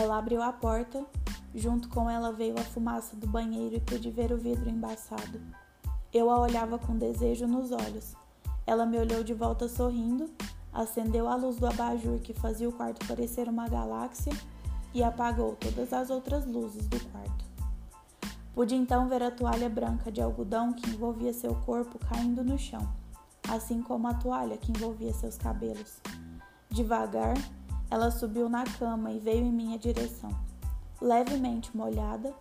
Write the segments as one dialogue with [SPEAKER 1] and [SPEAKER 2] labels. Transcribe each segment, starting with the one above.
[SPEAKER 1] Ela abriu a porta, junto com ela veio a fumaça do banheiro e pude ver o vidro embaçado. Eu a olhava com desejo nos olhos. Ela me olhou de volta sorrindo, acendeu a luz do abajur que fazia o quarto parecer uma galáxia e apagou todas as outras luzes do quarto. Pude então ver a toalha branca de algodão que envolvia seu corpo caindo no chão, assim como a toalha que envolvia seus cabelos. Devagar, ela subiu na cama e veio em minha direção. Levemente molhada,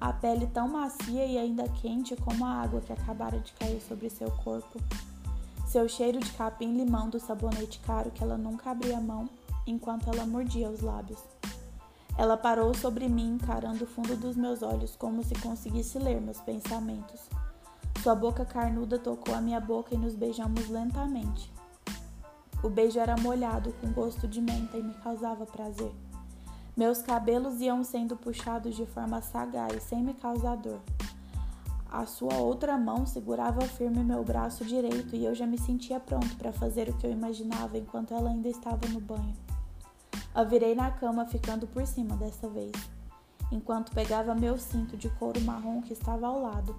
[SPEAKER 1] a pele tão macia e ainda quente como a água que acabara de cair sobre seu corpo. Seu cheiro de capim-limão do sabonete caro que ela nunca abria a mão enquanto ela mordia os lábios. Ela parou sobre mim, encarando o fundo dos meus olhos como se conseguisse ler meus pensamentos. Sua boca carnuda tocou a minha boca e nos beijamos lentamente. O beijo era molhado, com gosto de menta e me causava prazer. Meus cabelos iam sendo puxados de forma sagaz, sem me causar dor. A sua outra mão segurava firme meu braço direito e eu já me sentia pronto para fazer o que eu imaginava enquanto ela ainda estava no banho. A virei na cama, ficando por cima dessa vez, enquanto pegava meu cinto de couro marrom que estava ao lado.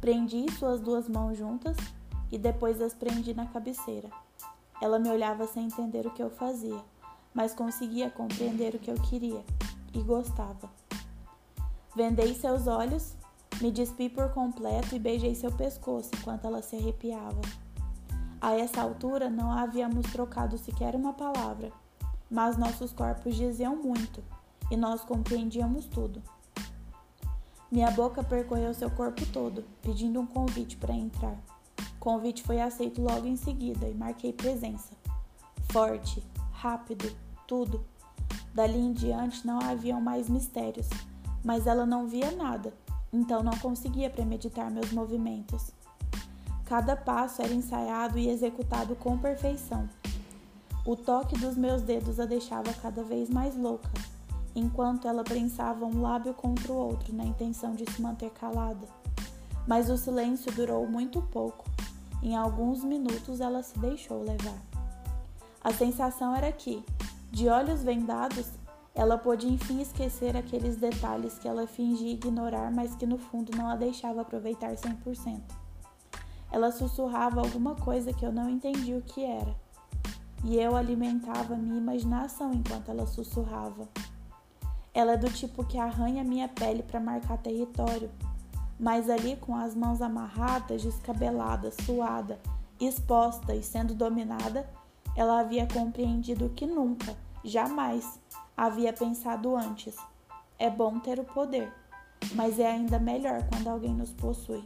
[SPEAKER 1] Prendi suas duas mãos juntas e depois as prendi na cabeceira. Ela me olhava sem entender o que eu fazia, mas conseguia compreender o que eu queria e gostava. Vendei seus olhos, me despi por completo e beijei seu pescoço enquanto ela se arrepiava. A essa altura não havíamos trocado sequer uma palavra mas nossos corpos diziam muito e nós compreendíamos tudo. Minha boca percorreu seu corpo todo, pedindo um convite para entrar. Convite foi aceito logo em seguida e marquei presença. Forte, rápido, tudo. Dali em diante não haviam mais mistérios, mas ela não via nada, então não conseguia premeditar meus movimentos. Cada passo era ensaiado e executado com perfeição. O toque dos meus dedos a deixava cada vez mais louca, enquanto ela prensava um lábio contra o outro na intenção de se manter calada. Mas o silêncio durou muito pouco. Em alguns minutos ela se deixou levar. A sensação era que, de olhos vendados, ela pôde enfim esquecer aqueles detalhes que ela fingia ignorar, mas que no fundo não a deixava aproveitar 100%. Ela sussurrava alguma coisa que eu não entendi o que era e eu alimentava minha imaginação enquanto ela sussurrava. Ela é do tipo que arranha minha pele para marcar território, mas ali com as mãos amarradas, descabelada, suada, exposta e sendo dominada, ela havia compreendido que nunca, jamais, havia pensado antes. É bom ter o poder, mas é ainda melhor quando alguém nos possui.